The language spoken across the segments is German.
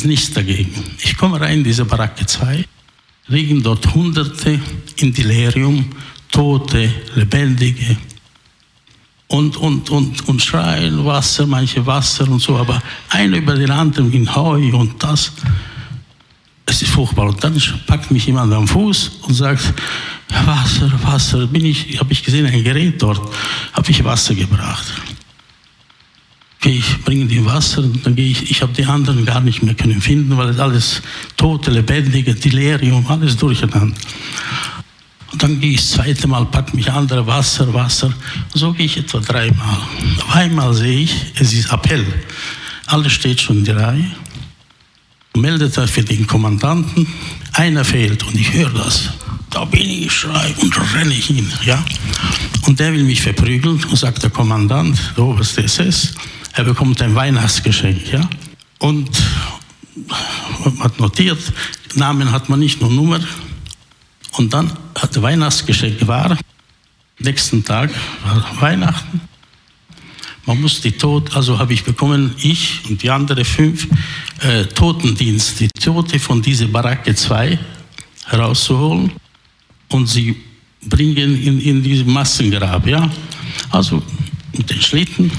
ist nichts dagegen. Ich komme rein in diese Baracke 2, liegen dort Hunderte in Delirium, Tote, Lebendige und, und, und, und schreien Wasser, manche Wasser und so, aber einer über den anderen in Heu und das. Es ist furchtbar. Und dann packt mich jemand am Fuß und sagt, Wasser, Wasser, bin ich, habe ich gesehen, ein Gerät dort, habe ich Wasser gebracht. Okay, ich bringe die Wasser dann gehe ich, ich habe die anderen gar nicht mehr können finden, weil es alles tote, lebendige, Delirium, alles durcheinander. Und dann gehe ich das zweite Mal, packe mich andere Wasser, Wasser. So gehe ich etwa dreimal. Auf einmal sehe ich, es ist Appell. Alles steht schon in der Reihe. Meldet er für den Kommandanten, einer fehlt und ich höre das. Da bin ich, schrei und renne ich hin. Ja? Und der will mich verprügeln und sagt der Kommandant, der oberste SS, er bekommt ein Weihnachtsgeschenk. Ja? Und hat notiert, Namen hat man nicht, nur Nummer. Und dann hat Weihnachtsgeschenk war. Nächsten Tag war Weihnachten. Man muss die Tod, also habe ich bekommen, ich und die anderen fünf äh, Totendienst, die Tote von dieser Baracke 2 herauszuholen und sie bringen in, in dieses Massengrab, ja. Also mit den Schlitten.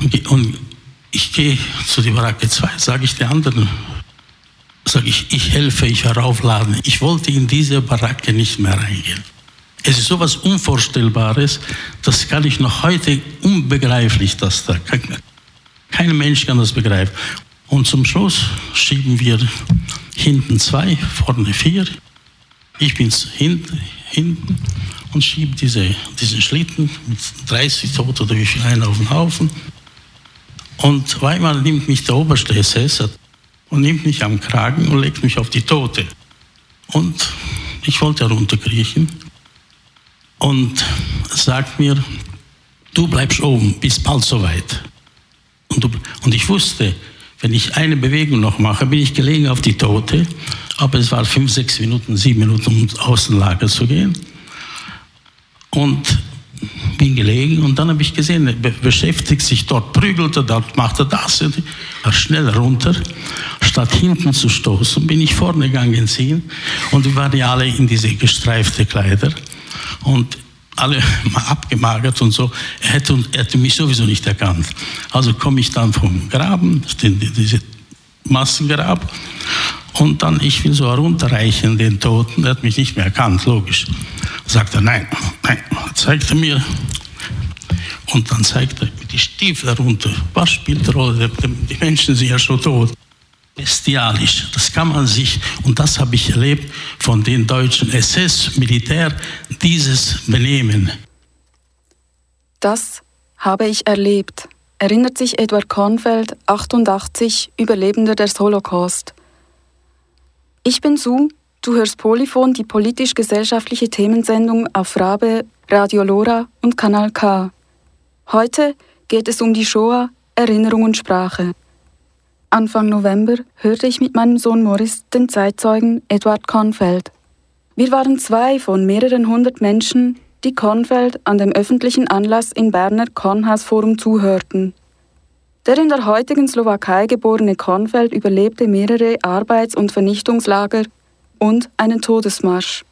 Und, ich gehe zu der Baracke 2, sage ich den anderen, sage ich, ich helfe, ich heraufladen. Ich wollte in diese Baracke nicht mehr reingehen. Es ist so etwas Unvorstellbares, das kann ich noch heute unbegreiflich, dass da kein, kein Mensch kann das begreifen. Und zum Schluss schieben wir hinten zwei, vorne vier. Ich bin hinten, hinten und schiebe diese, diesen Schlitten mit 30 Toten oder wie viel einen auf den Haufen. Und zweimal nimmt mich der oberste SS und nimmt mich am Kragen und legt mich auf die Tote. Und ich wollte runterkriechen und sagt mir, du bleibst oben, bis bald soweit. Und, und ich wusste, wenn ich eine Bewegung noch mache, bin ich gelegen auf die Tote, aber es war fünf, sechs Minuten, sieben Minuten, um ins Außenlager zu gehen. Und bin gelegen und dann habe ich gesehen, er beschäftigt sich dort, prügelte, dort machte das, er schnell runter, statt hinten zu stoßen, bin ich vorne gegangen ziehen und wir waren ja alle in diese gestreifte Kleider und alle mal abgemagert und so. Er hätte, er hätte mich sowieso nicht erkannt. Also komme ich dann vom Graben, diese Massengrab, und dann, ich will so herunterreichen den Toten, er hat mich nicht mehr erkannt, logisch. Sagt er, nein, nein, zeigt er mir. Und dann zeigt er die Stiefel herunter. Was spielt die Rolle? Die Menschen sind ja schon tot. Bestialisch, das kann man sich, und das habe ich erlebt von den deutschen SS-Militär, dieses Benehmen. Das habe ich erlebt, erinnert sich Eduard Kornfeld, 88, Überlebender des Holocaust. Ich bin Su, du hörst Polyphon, die politisch-gesellschaftliche Themensendung auf Rabe, Radio Lora und Kanal K. Heute geht es um die Shoah, Erinnerung und Sprache. Anfang November hörte ich mit meinem Sohn Morris den Zeitzeugen Eduard Kornfeld. Wir waren zwei von mehreren hundert Menschen, die Kornfeld an dem öffentlichen Anlass im Berner Kornhausforum zuhörten. Der in der heutigen Slowakei geborene Kornfeld überlebte mehrere Arbeits- und Vernichtungslager und einen Todesmarsch.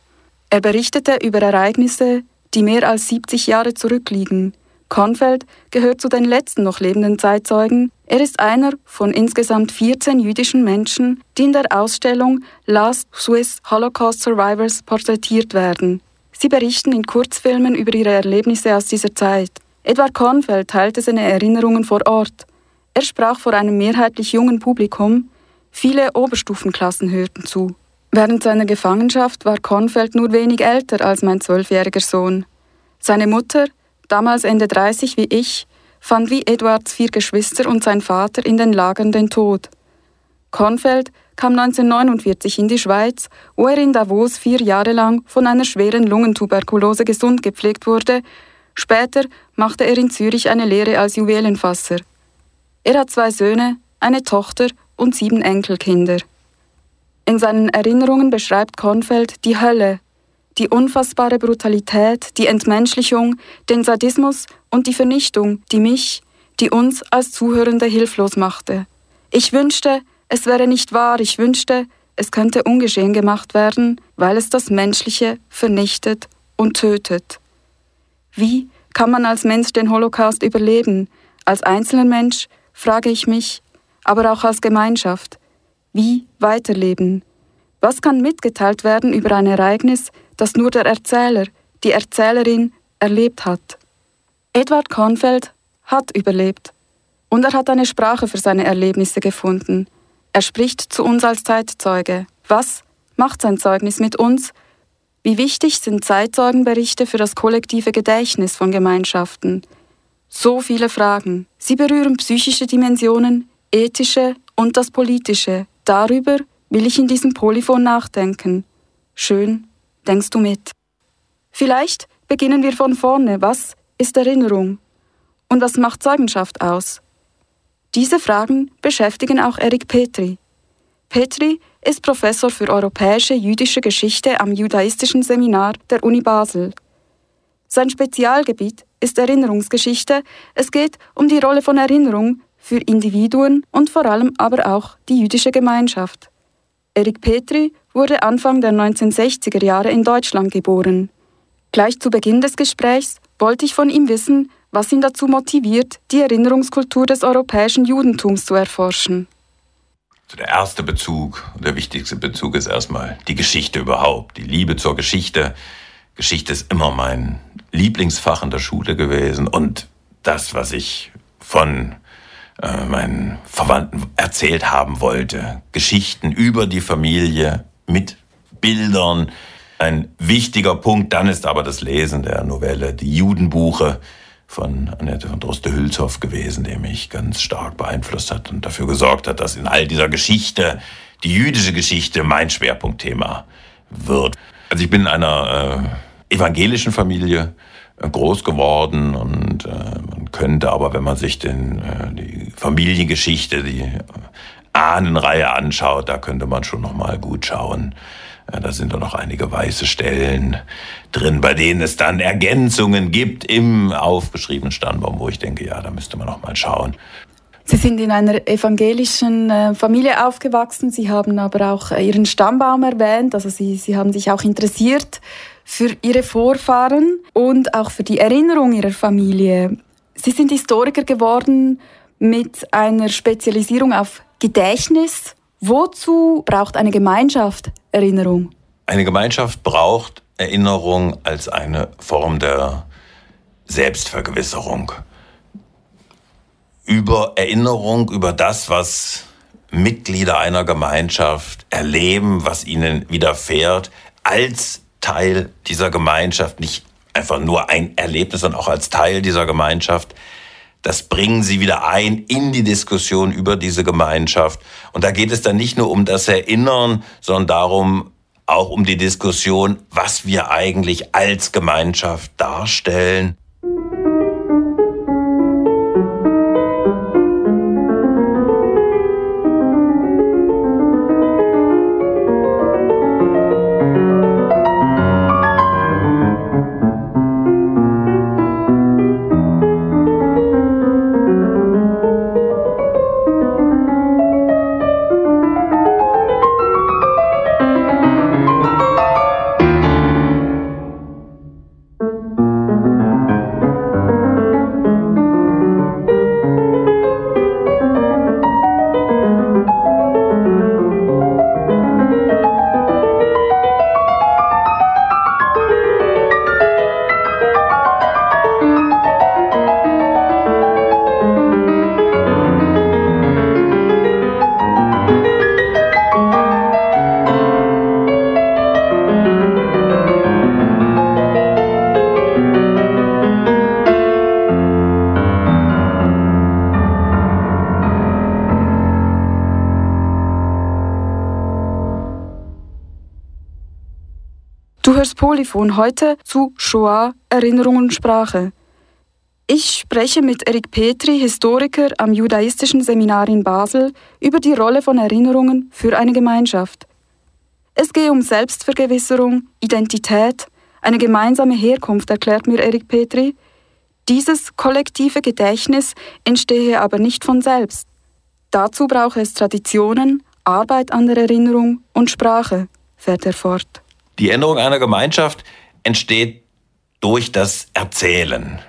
Er berichtete über Ereignisse, die mehr als 70 Jahre zurückliegen – Kornfeld gehört zu den letzten noch lebenden Zeitzeugen. Er ist einer von insgesamt 14 jüdischen Menschen, die in der Ausstellung Last Swiss Holocaust Survivors porträtiert werden. Sie berichten in Kurzfilmen über ihre Erlebnisse aus dieser Zeit. Edward Kornfeld teilte seine Erinnerungen vor Ort. Er sprach vor einem mehrheitlich jungen Publikum. Viele Oberstufenklassen hörten zu. Während seiner Gefangenschaft war Kornfeld nur wenig älter als mein zwölfjähriger Sohn. Seine Mutter, damals Ende 30 wie ich, fand wie Eduards vier Geschwister und sein Vater in den Lagern den Tod. Kornfeld kam 1949 in die Schweiz, wo er in Davos vier Jahre lang von einer schweren Lungentuberkulose gesund gepflegt wurde. Später machte er in Zürich eine Lehre als Juwelenfasser. Er hat zwei Söhne, eine Tochter und sieben Enkelkinder. In seinen Erinnerungen beschreibt Kornfeld die Hölle, die unfassbare Brutalität, die Entmenschlichung, den Sadismus und die Vernichtung, die mich, die uns als Zuhörende hilflos machte. Ich wünschte, es wäre nicht wahr, ich wünschte, es könnte ungeschehen gemacht werden, weil es das Menschliche vernichtet und tötet. Wie kann man als Mensch den Holocaust überleben? Als einzelner Mensch, frage ich mich, aber auch als Gemeinschaft. Wie weiterleben? Was kann mitgeteilt werden über ein Ereignis, das nur der Erzähler, die Erzählerin erlebt hat? Edward Kornfeld hat überlebt. Und er hat eine Sprache für seine Erlebnisse gefunden. Er spricht zu uns als Zeitzeuge. Was macht sein Zeugnis mit uns? Wie wichtig sind Zeitzeugenberichte für das kollektive Gedächtnis von Gemeinschaften? So viele Fragen. Sie berühren psychische Dimensionen, ethische und das politische. Darüber will ich in diesem Polyphon nachdenken. Schön, denkst du mit. Vielleicht beginnen wir von vorne. Was ist Erinnerung? Und was macht Zeugenschaft aus? Diese Fragen beschäftigen auch Erik Petri. Petri ist Professor für europäische jüdische Geschichte am Judaistischen Seminar der Uni Basel. Sein Spezialgebiet ist Erinnerungsgeschichte. Es geht um die Rolle von Erinnerung für Individuen und vor allem aber auch die jüdische Gemeinschaft. Erik Petri wurde Anfang der 1960er Jahre in Deutschland geboren. Gleich zu Beginn des Gesprächs wollte ich von ihm wissen, was ihn dazu motiviert, die Erinnerungskultur des europäischen Judentums zu erforschen. Der erste Bezug, der wichtigste Bezug ist erstmal die Geschichte überhaupt, die Liebe zur Geschichte. Geschichte ist immer mein Lieblingsfach in der Schule gewesen und das, was ich von äh, meinen Verwandten erzählt haben wollte. Geschichten über die Familie mit Bildern. Ein wichtiger Punkt dann ist aber das Lesen der Novelle, die Judenbuche von Annette von Droste-Hülshoff gewesen, der mich ganz stark beeinflusst hat und dafür gesorgt hat, dass in all dieser Geschichte die jüdische Geschichte mein Schwerpunktthema wird. Also ich bin in einer äh, evangelischen Familie groß geworden und äh, man könnte aber, wenn man sich den, äh, die Familiengeschichte, die Ahnenreihe anschaut, da könnte man schon noch mal gut schauen, da sind doch noch einige weiße Stellen drin, bei denen es dann Ergänzungen gibt im aufgeschriebenen Stammbaum, wo ich denke, ja, da müsste man noch mal schauen. Sie sind in einer evangelischen äh, Familie aufgewachsen. Sie haben aber auch äh, Ihren Stammbaum erwähnt. Also Sie, Sie haben sich auch interessiert für Ihre Vorfahren und auch für die Erinnerung Ihrer Familie. Sie sind Historiker geworden mit einer Spezialisierung auf Gedächtnis Wozu braucht eine Gemeinschaft Erinnerung? Eine Gemeinschaft braucht Erinnerung als eine Form der Selbstvergewisserung. Über Erinnerung, über das, was Mitglieder einer Gemeinschaft erleben, was ihnen widerfährt, als Teil dieser Gemeinschaft, nicht einfach nur ein Erlebnis, sondern auch als Teil dieser Gemeinschaft das bringen sie wieder ein in die Diskussion über diese Gemeinschaft. Und da geht es dann nicht nur um das Erinnern, sondern darum, auch um die Diskussion, was wir eigentlich als Gemeinschaft darstellen. Polyphon heute zu Shoah, Erinnerung und Sprache. Ich spreche mit Erik Petri, Historiker am Judaistischen Seminar in Basel, über die Rolle von Erinnerungen für eine Gemeinschaft. Es gehe um Selbstvergewisserung, Identität, eine gemeinsame Herkunft, erklärt mir Erik Petri. Dieses kollektive Gedächtnis entstehe aber nicht von selbst. Dazu braucht es Traditionen, Arbeit an der Erinnerung und Sprache, fährt er fort. Die Änderung einer Gemeinschaft entsteht durch das Erzählen.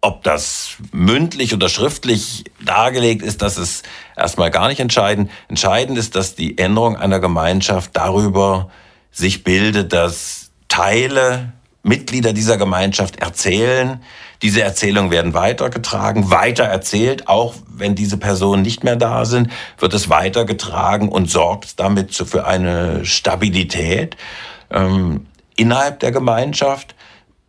Ob das mündlich oder schriftlich dargelegt ist, das ist erstmal gar nicht entscheidend. Entscheidend ist, dass die Änderung einer Gemeinschaft darüber sich bildet, dass Teile, Mitglieder dieser Gemeinschaft erzählen. Diese Erzählungen werden weitergetragen, weiter erzählt, auch wenn diese Personen nicht mehr da sind, wird es weitergetragen und sorgt damit für eine Stabilität ähm, innerhalb der Gemeinschaft.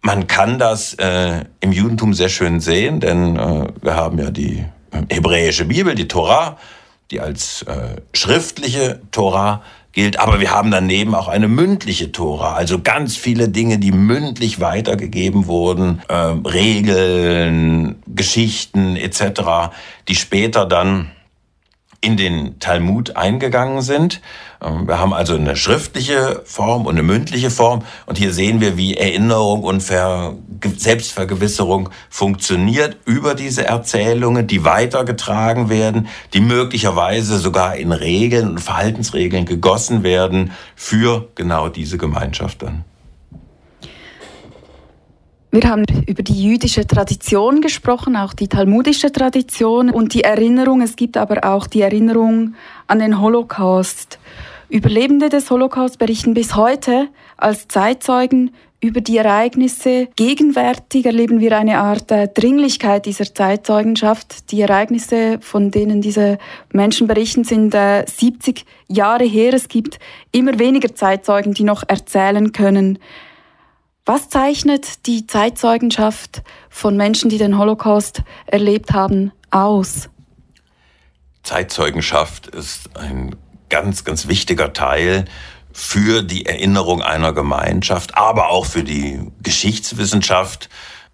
Man kann das äh, im Judentum sehr schön sehen, denn äh, wir haben ja die äh, hebräische Bibel, die Torah, die als äh, schriftliche Torah gilt, aber wir haben daneben auch eine mündliche Tora, also ganz viele Dinge, die mündlich weitergegeben wurden, äh, Regeln, Geschichten etc., die später dann in den Talmud eingegangen sind. Ähm, wir haben also eine schriftliche Form und eine mündliche Form. Und hier sehen wir, wie Erinnerung und Ver Selbstvergewisserung funktioniert über diese Erzählungen, die weitergetragen werden, die möglicherweise sogar in Regeln und Verhaltensregeln gegossen werden für genau diese Gemeinschaft dann. Wir haben über die jüdische Tradition gesprochen, auch die talmudische Tradition und die Erinnerung. Es gibt aber auch die Erinnerung an den Holocaust. Überlebende des Holocaust berichten bis heute als Zeitzeugen über die Ereignisse. Gegenwärtig erleben wir eine Art äh, Dringlichkeit dieser Zeitzeugenschaft. Die Ereignisse, von denen diese Menschen berichten, sind äh, 70 Jahre her. Es gibt immer weniger Zeitzeugen, die noch erzählen können. Was zeichnet die Zeitzeugenschaft von Menschen, die den Holocaust erlebt haben, aus? Zeitzeugenschaft ist ein ganz, ganz wichtiger Teil für die Erinnerung einer Gemeinschaft, aber auch für die Geschichtswissenschaft.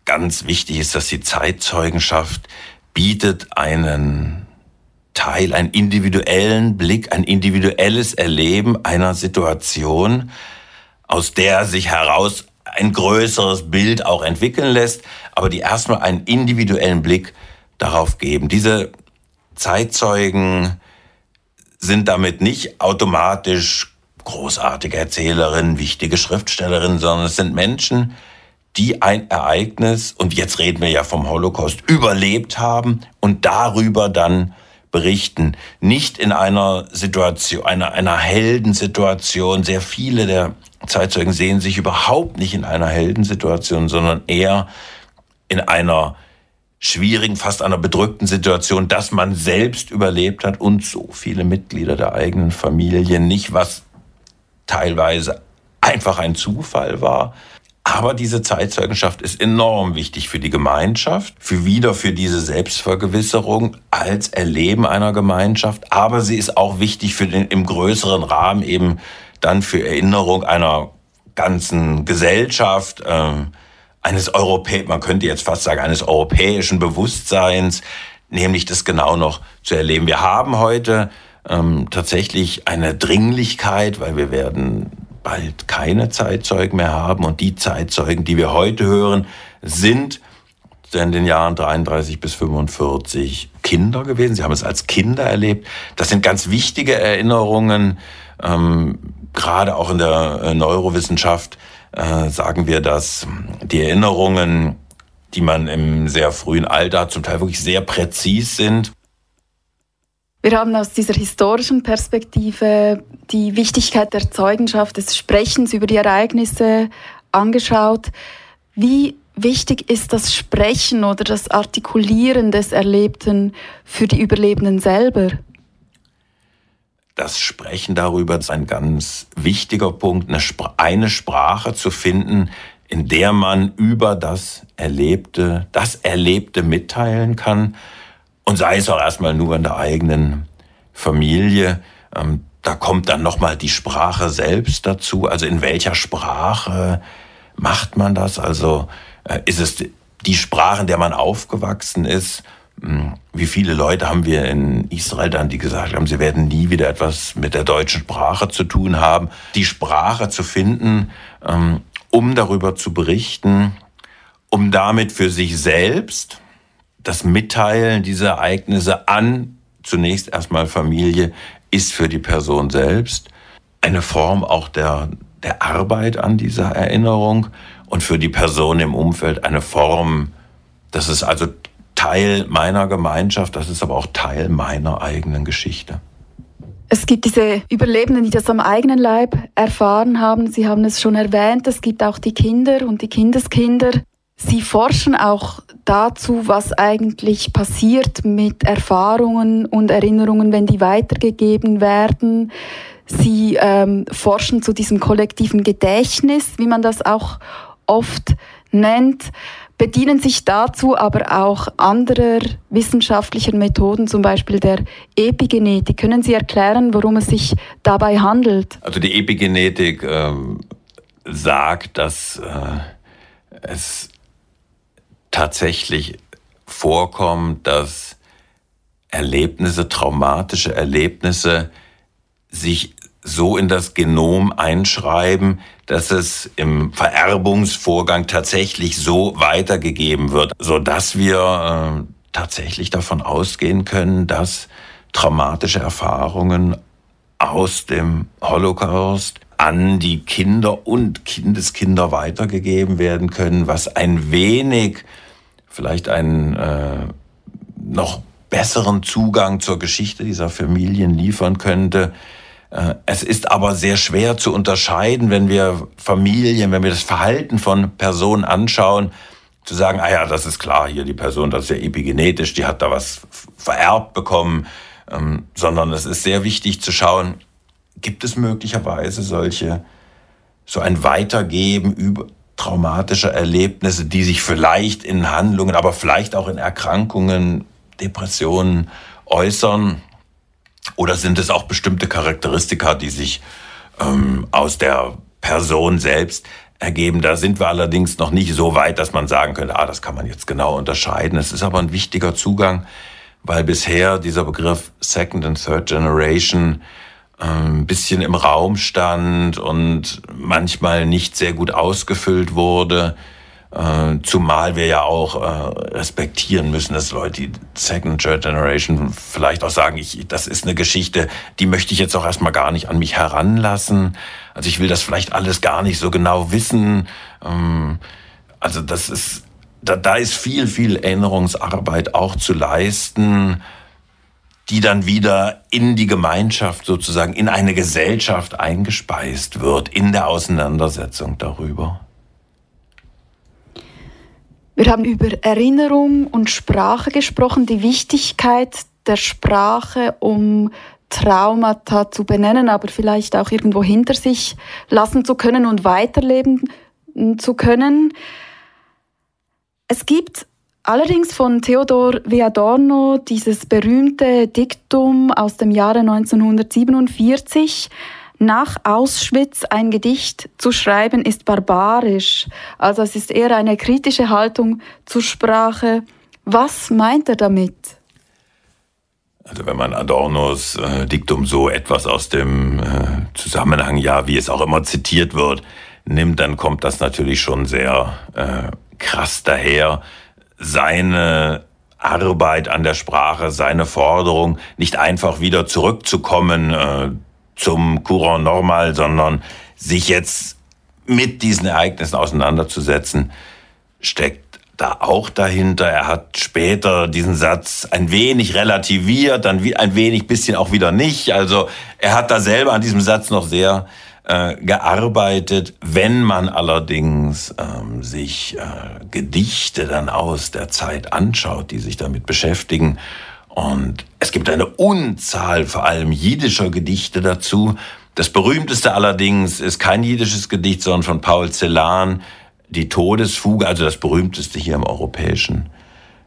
Ganz wichtig ist, dass die Zeitzeugenschaft bietet einen Teil, einen individuellen Blick, ein individuelles Erleben einer Situation, aus der sich heraus ein größeres Bild auch entwickeln lässt, aber die erstmal einen individuellen Blick darauf geben. Diese Zeitzeugen sind damit nicht automatisch großartige Erzählerinnen, wichtige Schriftstellerinnen, sondern es sind Menschen, die ein Ereignis, und jetzt reden wir ja vom Holocaust, überlebt haben und darüber dann berichten. Nicht in einer Situation, einer, einer Heldensituation. Sehr viele der Zeitzeugen sehen sich überhaupt nicht in einer Heldensituation, sondern eher in einer schwierigen, fast einer bedrückten Situation, dass man selbst überlebt hat und so viele Mitglieder der eigenen Familie nicht, was teilweise einfach ein Zufall war. Aber diese Zeitzeugenschaft ist enorm wichtig für die Gemeinschaft, für wieder für diese Selbstvergewisserung als Erleben einer Gemeinschaft. Aber sie ist auch wichtig für den im größeren Rahmen eben dann für Erinnerung einer ganzen Gesellschaft, äh, eines Europä man könnte jetzt fast sagen, eines europäischen Bewusstseins, nämlich das genau noch zu erleben. Wir haben heute ähm, tatsächlich eine Dringlichkeit, weil wir werden bald keine Zeitzeugen mehr haben und die Zeitzeugen, die wir heute hören, sind in den Jahren 33 bis 45 Kinder gewesen. Sie haben es als Kinder erlebt. Das sind ganz wichtige Erinnerungen, ähm, gerade auch in der äh, Neurowissenschaft äh, sagen wir, dass die Erinnerungen, die man im sehr frühen Alter zum Teil wirklich sehr präzis sind. Wir haben aus dieser historischen Perspektive die Wichtigkeit der Zeugenschaft, des Sprechens über die Ereignisse angeschaut. Wie wichtig ist das Sprechen oder das Artikulieren des Erlebten für die Überlebenden selber? das Sprechen darüber ist ein ganz wichtiger Punkt, eine, Spr eine Sprache zu finden, in der man über das Erlebte, das Erlebte mitteilen kann. Und sei es auch erstmal nur in der eigenen Familie. Ähm, da kommt dann nochmal die Sprache selbst dazu. Also in welcher Sprache macht man das? Also äh, ist es die Sprache, in der man aufgewachsen ist? Hm, wie viele Leute haben wir in Israel dann, die gesagt haben, sie werden nie wieder etwas mit der deutschen Sprache zu tun haben. Die Sprache zu finden, ähm, um darüber zu berichten, um damit für sich selbst das Mitteilen dieser Ereignisse an zunächst erstmal Familie ist für die Person selbst eine Form auch der, der Arbeit an dieser Erinnerung und für die Person im Umfeld eine Form, das ist also Teil meiner Gemeinschaft, das ist aber auch Teil meiner eigenen Geschichte. Es gibt diese Überlebenden, die das am eigenen Leib erfahren haben. Sie haben es schon erwähnt. Es gibt auch die Kinder und die Kindeskinder. Sie forschen auch dazu, was eigentlich passiert mit Erfahrungen und Erinnerungen, wenn die weitergegeben werden. Sie ähm, forschen zu diesem kollektiven Gedächtnis, wie man das auch oft nennt bedienen sich dazu aber auch anderer wissenschaftlicher Methoden, zum Beispiel der Epigenetik. Können Sie erklären, worum es sich dabei handelt? Also die Epigenetik ähm, sagt, dass äh, es tatsächlich vorkommt, dass Erlebnisse, traumatische Erlebnisse sich so in das Genom einschreiben, dass es im Vererbungsvorgang tatsächlich so weitergegeben wird, so dass wir äh, tatsächlich davon ausgehen können, dass traumatische Erfahrungen aus dem Holocaust an die Kinder und Kindeskinder weitergegeben werden können, was ein wenig vielleicht einen äh, noch besseren Zugang zur Geschichte dieser Familien liefern könnte, äh, es ist aber sehr schwer zu unterscheiden, wenn wir Familien, wenn wir das Verhalten von Personen anschauen, zu sagen, ah ja, das ist klar, hier die Person, das ist ja epigenetisch, die hat da was vererbt bekommen, ähm, sondern es ist sehr wichtig zu schauen, gibt es möglicherweise solche, so ein Weitergeben über traumatische Erlebnisse, die sich vielleicht in Handlungen, aber vielleicht auch in Erkrankungen, Depressionen äußern. Oder sind es auch bestimmte Charakteristika, die sich ähm, aus der Person selbst ergeben? Da sind wir allerdings noch nicht so weit, dass man sagen könnte, ah, das kann man jetzt genau unterscheiden. Es ist aber ein wichtiger Zugang, weil bisher dieser Begriff Second and Third Generation ein bisschen im Raum stand und manchmal nicht sehr gut ausgefüllt wurde. Äh, zumal wir ja auch äh, respektieren müssen, dass Leute, die Second Third Generation vielleicht auch sagen, ich, das ist eine Geschichte, die möchte ich jetzt auch erstmal gar nicht an mich heranlassen. Also ich will das vielleicht alles gar nicht so genau wissen. Ähm, also das ist, da, da ist viel, viel Erinnerungsarbeit auch zu leisten, die dann wieder in die Gemeinschaft sozusagen, in eine Gesellschaft eingespeist wird, in der Auseinandersetzung darüber. Wir haben über Erinnerung und Sprache gesprochen, die Wichtigkeit der Sprache, um Traumata zu benennen, aber vielleicht auch irgendwo hinter sich lassen zu können und weiterleben zu können. Es gibt allerdings von Theodor Viadorno dieses berühmte Diktum aus dem Jahre 1947, nach Auschwitz ein Gedicht zu schreiben ist barbarisch. Also es ist eher eine kritische Haltung zur Sprache. Was meint er damit? Also wenn man Adornos äh, Diktum so etwas aus dem äh, Zusammenhang, ja, wie es auch immer zitiert wird, nimmt, dann kommt das natürlich schon sehr äh, krass daher. Seine Arbeit an der Sprache, seine Forderung, nicht einfach wieder zurückzukommen äh, zum Courant normal, sondern sich jetzt mit diesen Ereignissen auseinanderzusetzen, steckt da auch dahinter. Er hat später diesen Satz ein wenig relativiert, dann ein wenig bisschen auch wieder nicht. Also er hat da selber an diesem Satz noch sehr äh, gearbeitet. Wenn man allerdings ähm, sich äh, Gedichte dann aus der Zeit anschaut, die sich damit beschäftigen, und es gibt eine Unzahl, vor allem jiddischer Gedichte dazu. Das berühmteste allerdings ist kein jiddisches Gedicht, sondern von Paul Celan, die Todesfuge, also das berühmteste hier im europäischen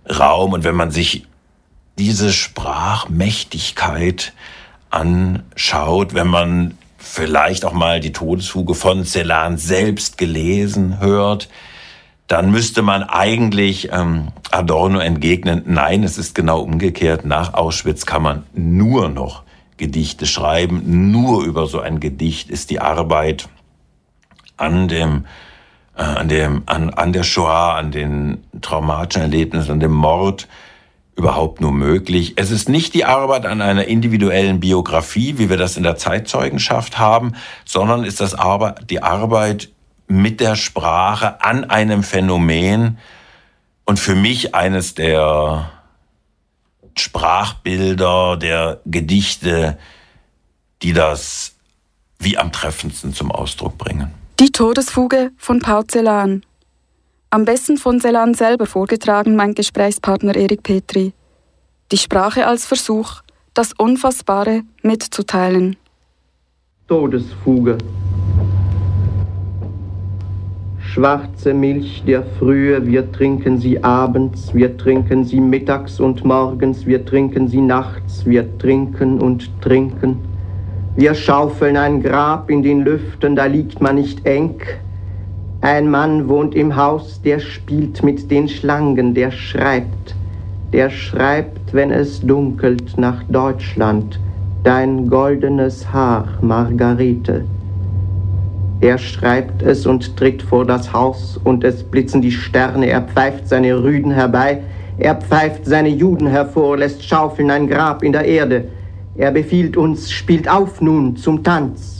Raum. Und wenn man sich diese Sprachmächtigkeit anschaut, wenn man vielleicht auch mal die Todesfuge von Celan selbst gelesen hört, dann müsste man eigentlich ähm, Adorno entgegnen, nein, es ist genau umgekehrt. Nach Auschwitz kann man nur noch Gedichte schreiben. Nur über so ein Gedicht ist die Arbeit an dem, äh, an dem, an, an der Shoah, an den traumatischen Erlebnissen, an dem Mord überhaupt nur möglich. Es ist nicht die Arbeit an einer individuellen Biografie, wie wir das in der Zeitzeugenschaft haben, sondern ist das Arbeit, die Arbeit mit der Sprache an einem Phänomen und für mich eines der Sprachbilder, der Gedichte, die das wie am treffendsten zum Ausdruck bringen. Die Todesfuge von Celan. Am besten von Celan selber vorgetragen, mein Gesprächspartner Erik Petri. Die Sprache als Versuch, das Unfassbare mitzuteilen. Todesfuge. Schwarze Milch der Frühe, wir trinken sie abends, wir trinken sie mittags und morgens, wir trinken sie nachts, wir trinken und trinken. Wir schaufeln ein Grab in den Lüften, da liegt man nicht eng. Ein Mann wohnt im Haus, der spielt mit den Schlangen, der schreibt, der schreibt, wenn es dunkelt, nach Deutschland, dein goldenes Haar, Margarete. Er schreibt es und tritt vor das Haus, und es blitzen die Sterne, er pfeift seine Rüden herbei, er pfeift seine Juden hervor, lässt schaufeln ein Grab in der Erde, er befiehlt uns, spielt auf nun zum Tanz.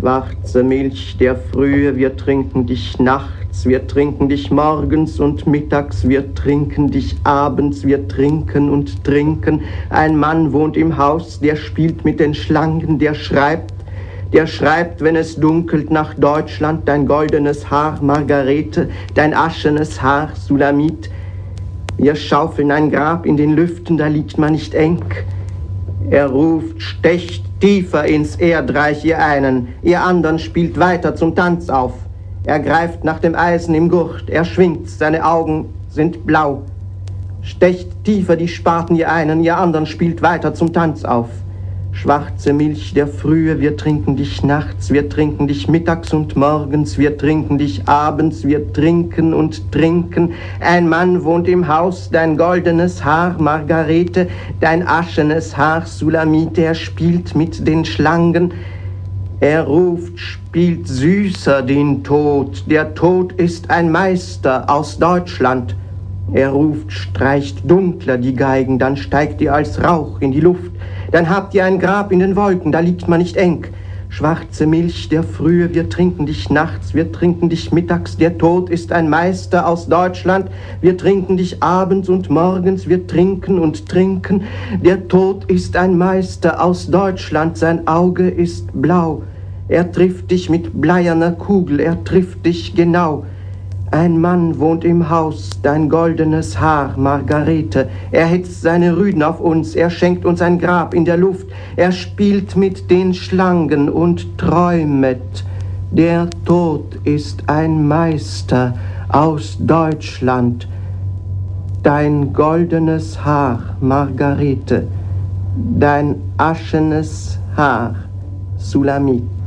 Schwarze Milch der Frühe, wir trinken dich nachts, wir trinken dich morgens und mittags, wir trinken dich abends, wir trinken und trinken. Ein Mann wohnt im Haus, der spielt mit den Schlangen, der schreibt, der schreibt, wenn es dunkelt nach Deutschland, dein goldenes Haar, Margarete, dein aschenes Haar, Sulamit. Wir schaufeln ein Grab in den Lüften, da liegt man nicht eng. Er ruft, stecht tiefer ins Erdreich, ihr einen, ihr anderen spielt weiter zum Tanz auf. Er greift nach dem Eisen im Gurt, er schwingt, seine Augen sind blau. Stecht tiefer die Spaten, ihr einen, ihr anderen spielt weiter zum Tanz auf. Schwarze Milch der Frühe, wir trinken dich nachts, wir trinken dich mittags und morgens, wir trinken dich abends, wir trinken und trinken. Ein Mann wohnt im Haus, dein goldenes Haar, Margarete, dein aschenes Haar, Sulamite, er spielt mit den Schlangen. Er ruft, spielt süßer den Tod, der Tod ist ein Meister aus Deutschland. Er ruft, streicht dunkler die Geigen, dann steigt ihr als Rauch in die Luft. Dann habt ihr ein Grab in den Wolken, da liegt man nicht eng. Schwarze Milch der Frühe, wir trinken dich nachts, wir trinken dich mittags, der Tod ist ein Meister aus Deutschland, wir trinken dich abends und morgens, wir trinken und trinken, der Tod ist ein Meister aus Deutschland, sein Auge ist blau, er trifft dich mit bleierner Kugel, er trifft dich genau, ein Mann wohnt im Haus, dein goldenes Haar, Margarete. Er hetzt seine Rüden auf uns, er schenkt uns ein Grab in der Luft. Er spielt mit den Schlangen und träumet. Der Tod ist ein Meister aus Deutschland. Dein goldenes Haar, Margarete. Dein aschenes Haar, Sulamit.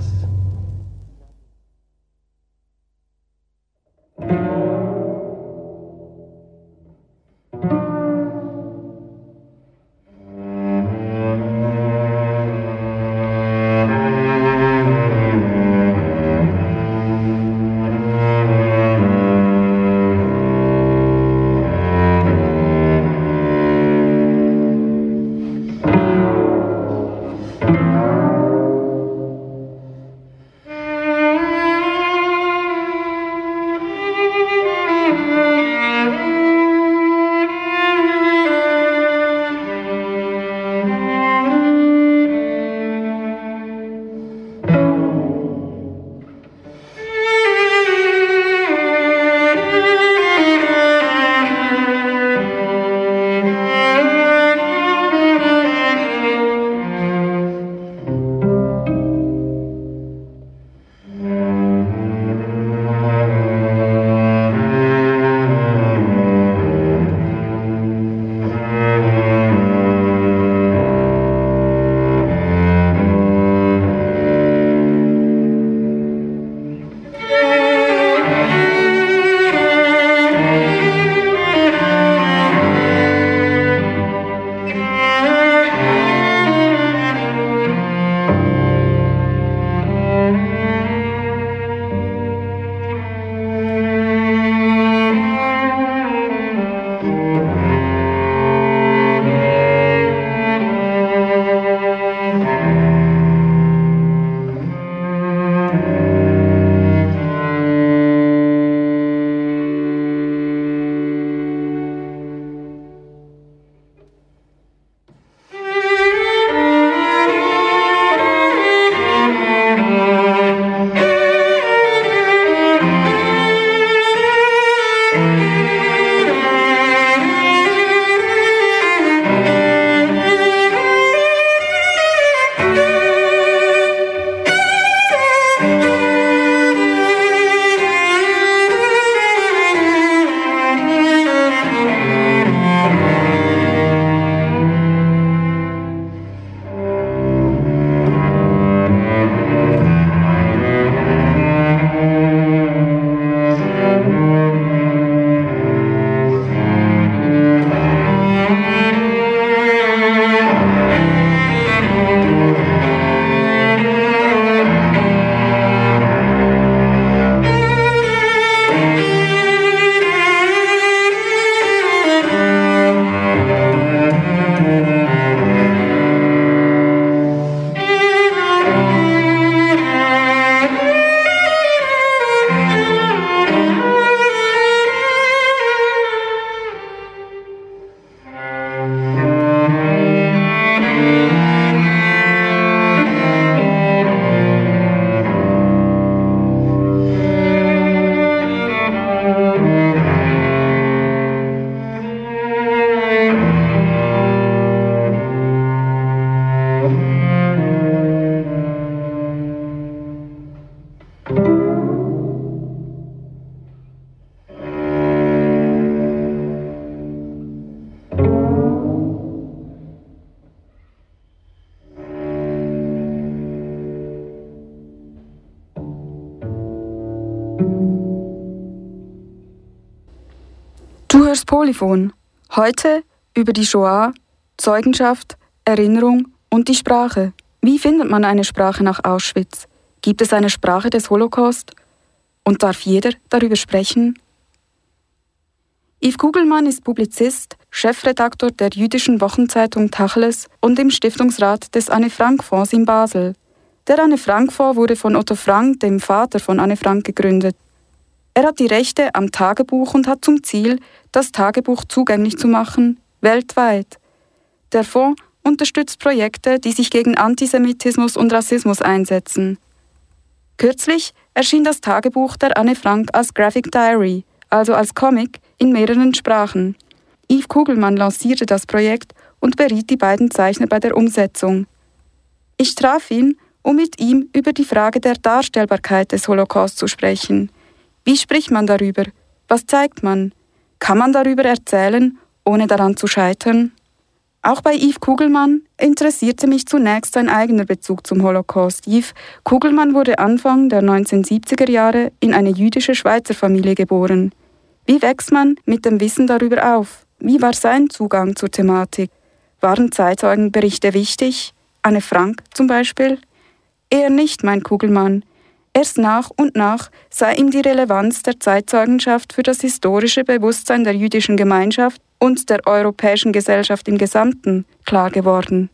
Du hörst Polyphon. Heute über die Shoah, Zeugenschaft, Erinnerung und die Sprache. Wie findet man eine Sprache nach Auschwitz? Gibt es eine Sprache des Holocaust? Und darf jeder darüber sprechen? Yves Kugelmann ist Publizist, Chefredaktor der jüdischen Wochenzeitung Tacheles und im Stiftungsrat des Anne Frank Fonds in Basel. Der Anne Frank Fonds wurde von Otto Frank, dem Vater von Anne Frank, gegründet. Er hat die Rechte am Tagebuch und hat zum Ziel, das Tagebuch zugänglich zu machen, weltweit. Der Fonds unterstützt Projekte, die sich gegen Antisemitismus und Rassismus einsetzen. Kürzlich erschien das Tagebuch der Anne Frank als Graphic Diary, also als Comic, in mehreren Sprachen. Yves Kugelmann lancierte das Projekt und beriet die beiden Zeichner bei der Umsetzung. Ich traf ihn, um mit ihm über die Frage der Darstellbarkeit des Holocaust zu sprechen – wie spricht man darüber? Was zeigt man? Kann man darüber erzählen, ohne daran zu scheitern? Auch bei Yves Kugelmann interessierte mich zunächst sein eigener Bezug zum Holocaust. Yves Kugelmann wurde Anfang der 1970er Jahre in eine jüdische Schweizer Familie geboren. Wie wächst man mit dem Wissen darüber auf? Wie war sein Zugang zur Thematik? Waren Zeitzeugenberichte wichtig? Anne Frank zum Beispiel? Eher nicht, mein Kugelmann. Erst nach und nach sei ihm die Relevanz der Zeitzeugenschaft für das historische Bewusstsein der jüdischen Gemeinschaft und der europäischen Gesellschaft im Gesamten klar geworden.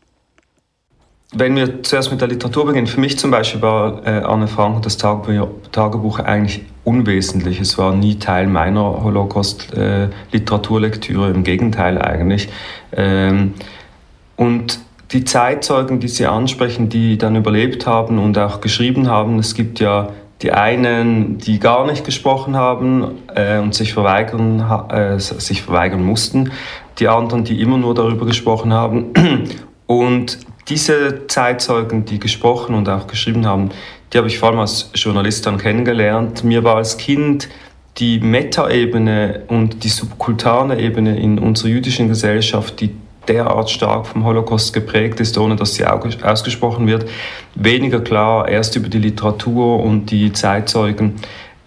Wenn wir zuerst mit der Literatur beginnen, für mich zum Beispiel war äh, Anne Frank das Tagebuch, Tagebuch eigentlich unwesentlich. Es war nie Teil meiner Holocaust-Literaturlektüre, äh, im Gegenteil eigentlich. Ähm, und die Zeitzeugen, die Sie ansprechen, die dann überlebt haben und auch geschrieben haben, es gibt ja die einen, die gar nicht gesprochen haben äh, und sich verweigern, äh, sich verweigern mussten, die anderen, die immer nur darüber gesprochen haben. Und diese Zeitzeugen, die gesprochen und auch geschrieben haben, die habe ich vor allem als Journalist dann kennengelernt. Mir war als Kind die Metaebene und die subkultane Ebene in unserer jüdischen Gesellschaft, die derart stark vom Holocaust geprägt ist, ohne dass sie ausgesprochen wird. Weniger klar erst über die Literatur und die Zeitzeugen.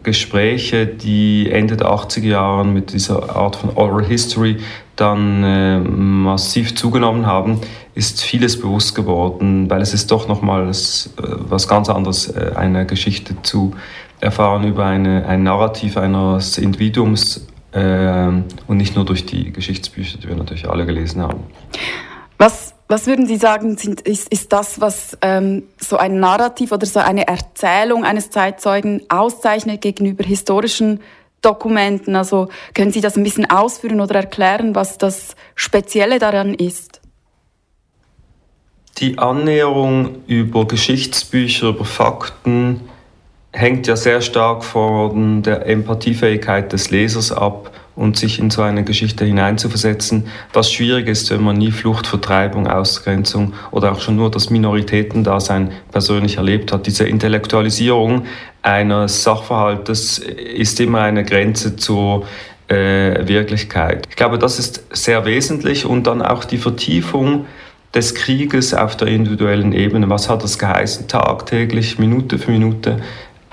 Gespräche, die Ende der 80er Jahre mit dieser Art von Oral History dann äh, massiv zugenommen haben, ist vieles bewusst geworden, weil es ist doch nochmal äh, was ganz anderes, äh, eine Geschichte zu erfahren über eine, ein Narrativ eines Individuums ähm, und nicht nur durch die Geschichtsbücher, die wir natürlich alle gelesen haben. Was, was würden Sie sagen, sind, ist, ist das, was ähm, so ein Narrativ oder so eine Erzählung eines Zeitzeugen auszeichnet gegenüber historischen Dokumenten? Also können Sie das ein bisschen ausführen oder erklären, was das Spezielle daran ist? Die Annäherung über Geschichtsbücher, über Fakten, hängt ja sehr stark von der Empathiefähigkeit des Lesers ab und sich in so eine Geschichte hineinzuversetzen, was schwierig ist, wenn man nie Flucht, Vertreibung, Ausgrenzung oder auch schon nur das Minoritätendasein persönlich erlebt hat. Diese Intellektualisierung eines Sachverhaltes ist immer eine Grenze zur äh, Wirklichkeit. Ich glaube, das ist sehr wesentlich und dann auch die Vertiefung des Krieges auf der individuellen Ebene. Was hat das geheißen? Tagtäglich, Minute für Minute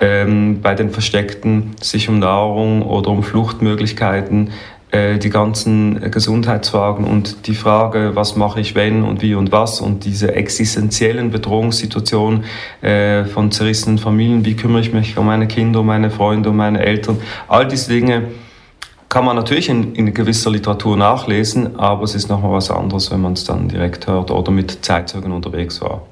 ähm, bei den Versteckten sich um Nahrung oder um Fluchtmöglichkeiten, äh, die ganzen Gesundheitsfragen und die Frage, was mache ich wenn und wie und was und diese existenziellen Bedrohungssituationen äh, von zerrissenen Familien, wie kümmere ich mich um meine Kinder, um meine Freunde, um meine Eltern, all diese Dinge kann man natürlich in, in gewisser Literatur nachlesen, aber es ist nochmal was anderes, wenn man es dann direkt hört oder mit Zeitzeugen unterwegs war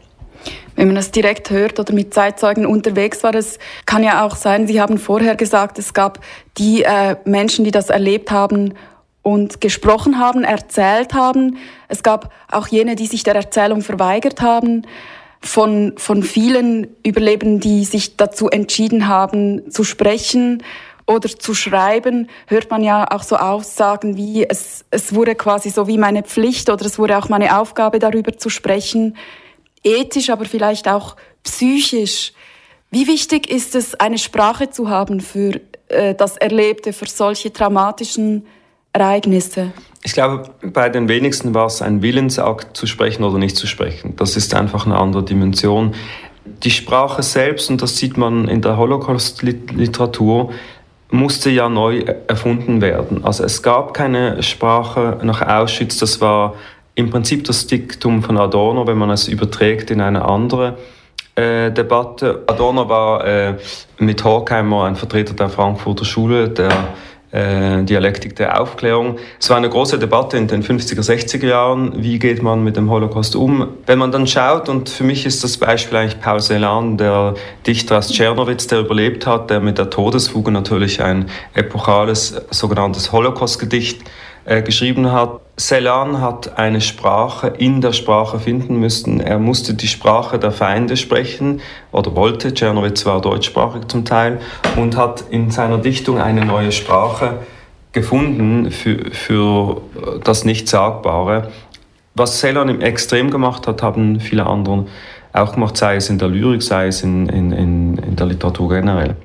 wenn man das direkt hört oder mit Zeitzeugen unterwegs war. Es kann ja auch sein, Sie haben vorher gesagt, es gab die äh, Menschen, die das erlebt haben und gesprochen haben, erzählt haben. Es gab auch jene, die sich der Erzählung verweigert haben. Von, von vielen Überlebenden, die sich dazu entschieden haben, zu sprechen oder zu schreiben, hört man ja auch so Aussagen wie, es, es wurde quasi so wie meine Pflicht oder es wurde auch meine Aufgabe, darüber zu sprechen ethisch, aber vielleicht auch psychisch. Wie wichtig ist es, eine Sprache zu haben für äh, das Erlebte, für solche traumatischen Ereignisse? Ich glaube, bei den wenigsten war es ein Willensakt zu sprechen oder nicht zu sprechen. Das ist einfach eine andere Dimension. Die Sprache selbst, und das sieht man in der Holocaust-Literatur, musste ja neu erfunden werden. Also es gab keine Sprache nach Auschwitz, das war im Prinzip das Diktum von Adorno, wenn man es überträgt in eine andere äh, Debatte. Adorno war äh, mit Horkheimer ein Vertreter der Frankfurter Schule, der äh, Dialektik der Aufklärung. Es war eine große Debatte in den 50er, 60er Jahren. Wie geht man mit dem Holocaust um? Wenn man dann schaut, und für mich ist das Beispiel eigentlich Paul Celan, der Dichter aus Tschernowitz, der überlebt hat, der mit der Todesfuge natürlich ein epochales sogenanntes Holocaust-Gedicht äh, geschrieben hat. Celan hat eine Sprache in der Sprache finden müssen. Er musste die Sprache der Feinde sprechen oder wollte. Czernowitz war deutschsprachig zum Teil und hat in seiner Dichtung eine neue Sprache gefunden für, für das Nichtsagbare. Was Celan im Extrem gemacht hat, haben viele andere auch gemacht, sei es in der Lyrik, sei es in, in, in, in der Literatur generell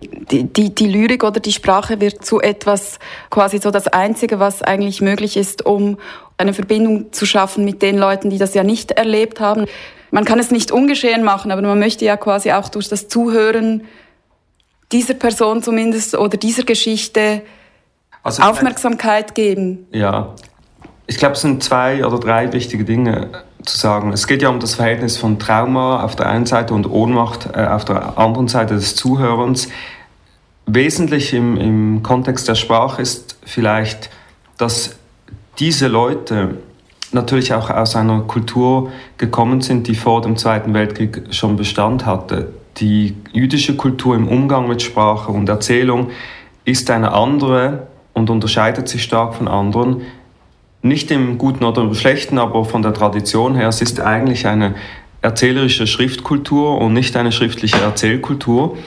die, die, die Lyrik oder die Sprache wird zu etwas quasi so das Einzige, was eigentlich möglich ist, um eine Verbindung zu schaffen mit den Leuten, die das ja nicht erlebt haben. Man kann es nicht ungeschehen machen, aber man möchte ja quasi auch durch das Zuhören dieser Person zumindest oder dieser Geschichte also Aufmerksamkeit geben. Ja, ich glaube, es sind zwei oder drei wichtige Dinge zu sagen. Es geht ja um das Verhältnis von Trauma auf der einen Seite und Ohnmacht äh, auf der anderen Seite des Zuhörens. Wesentlich im, im Kontext der Sprache ist vielleicht, dass diese Leute natürlich auch aus einer Kultur gekommen sind, die vor dem Zweiten Weltkrieg schon Bestand hatte. Die jüdische Kultur im Umgang mit Sprache und Erzählung ist eine andere und unterscheidet sich stark von anderen nicht im Guten oder im Schlechten, aber von der Tradition her, es ist eigentlich eine erzählerische Schriftkultur und nicht eine schriftliche Erzählkultur.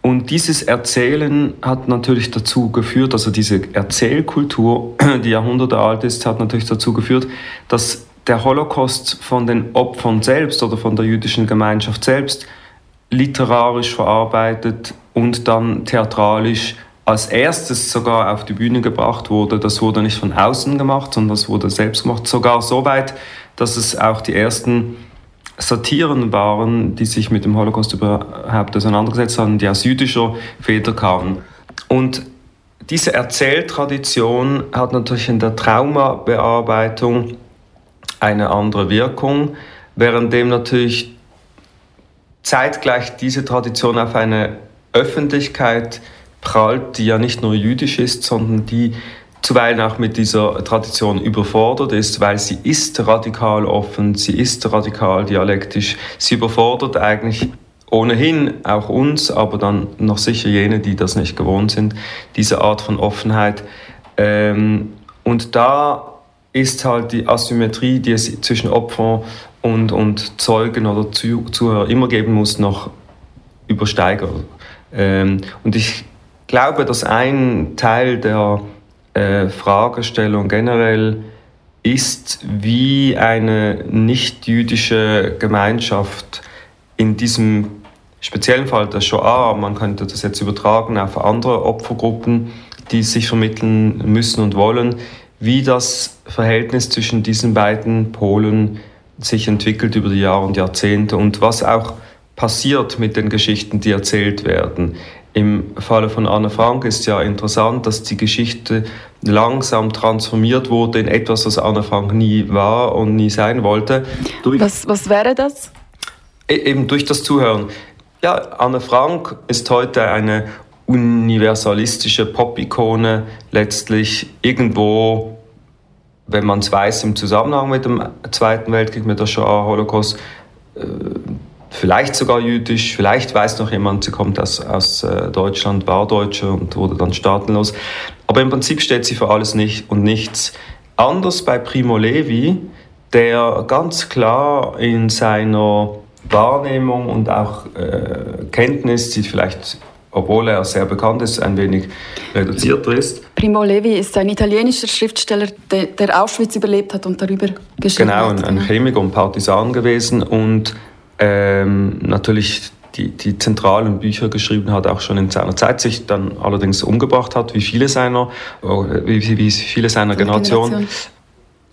Und dieses Erzählen hat natürlich dazu geführt, also diese Erzählkultur, die Jahrhunderte alt ist, hat natürlich dazu geführt, dass der Holocaust von den Opfern selbst oder von der jüdischen Gemeinschaft selbst literarisch verarbeitet und dann theatralisch als erstes sogar auf die Bühne gebracht wurde. Das wurde nicht von außen gemacht, sondern das wurde selbst gemacht. Sogar so weit, dass es auch die ersten Satiren waren, die sich mit dem Holocaust überhaupt auseinandergesetzt haben, die aus jüdischer Feder kamen. Und diese Erzähltradition hat natürlich in der Traumabearbeitung eine andere Wirkung, währenddem natürlich zeitgleich diese Tradition auf eine Öffentlichkeit prallt, die ja nicht nur jüdisch ist, sondern die zuweilen auch mit dieser Tradition überfordert ist, weil sie ist radikal offen, sie ist radikal dialektisch, sie überfordert eigentlich ohnehin auch uns, aber dann noch sicher jene, die das nicht gewohnt sind, diese Art von Offenheit. Ähm, und da ist halt die Asymmetrie, die es zwischen Opfer und, und Zeugen oder Zuhörer immer geben muss, noch übersteigert. Ähm, und ich glaube, dass ein Teil der äh, Fragestellung generell ist, wie eine nicht-jüdische Gemeinschaft in diesem speziellen Fall der Shoah, man könnte das jetzt übertragen auf andere Opfergruppen, die sich vermitteln müssen und wollen, wie das Verhältnis zwischen diesen beiden Polen sich entwickelt über die Jahre und Jahrzehnte und was auch passiert mit den Geschichten, die erzählt werden. Im Falle von Anne Frank ist ja interessant, dass die Geschichte langsam transformiert wurde in etwas, was Anne Frank nie war und nie sein wollte. was, was wäre das? E, eben durch das Zuhören. Ja, Anne Frank ist heute eine universalistische Pop-Ikone, letztlich irgendwo, wenn man es weiß, im Zusammenhang mit dem Zweiten Weltkrieg, mit der Shoah, Holocaust, äh, vielleicht sogar jüdisch, vielleicht weiß noch jemand, sie kommt aus, aus äh, Deutschland, war Deutsche und wurde dann staatenlos. Aber im Prinzip steht sie für alles nicht und nichts. Anders bei Primo Levi, der ganz klar in seiner Wahrnehmung und auch äh, Kenntnis, die vielleicht, obwohl er sehr bekannt ist, ein wenig reduzierter ist. Primo Levi ist ein italienischer Schriftsteller, der, der Auschwitz überlebt hat und darüber geschrieben genau, hat. Genau, ein Chemiker und Partisan gewesen und ähm, natürlich die, die zentralen Bücher geschrieben hat, auch schon in seiner Zeit, sich dann allerdings umgebracht hat, wie viele seiner, wie, wie viele seiner Generation. Generation.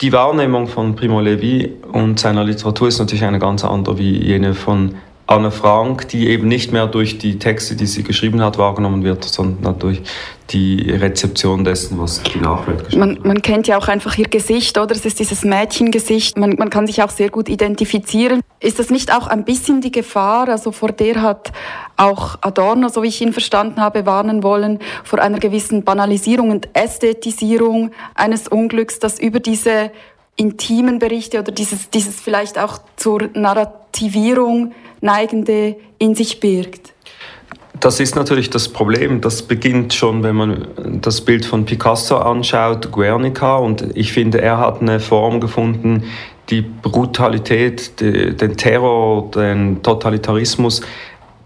Die Wahrnehmung von Primo Levi und seiner Literatur ist natürlich eine ganz andere wie jene von Anne Frank, die eben nicht mehr durch die Texte, die sie geschrieben hat, wahrgenommen wird, sondern durch die Rezeption dessen, was die Nachwelt geschrieben man, man kennt ja auch einfach ihr Gesicht, oder? Es ist dieses Mädchengesicht. Man, man kann sich auch sehr gut identifizieren. Ist das nicht auch ein bisschen die Gefahr, also vor der hat auch Adorno, so wie ich ihn verstanden habe, warnen wollen, vor einer gewissen Banalisierung und Ästhetisierung eines Unglücks, das über diese intimen Berichte oder dieses, dieses vielleicht auch zur Narrativierung neigende in sich birgt. Das ist natürlich das Problem. Das beginnt schon, wenn man das Bild von Picasso anschaut, Guernica. Und ich finde, er hat eine Form gefunden, die Brutalität, den Terror, den Totalitarismus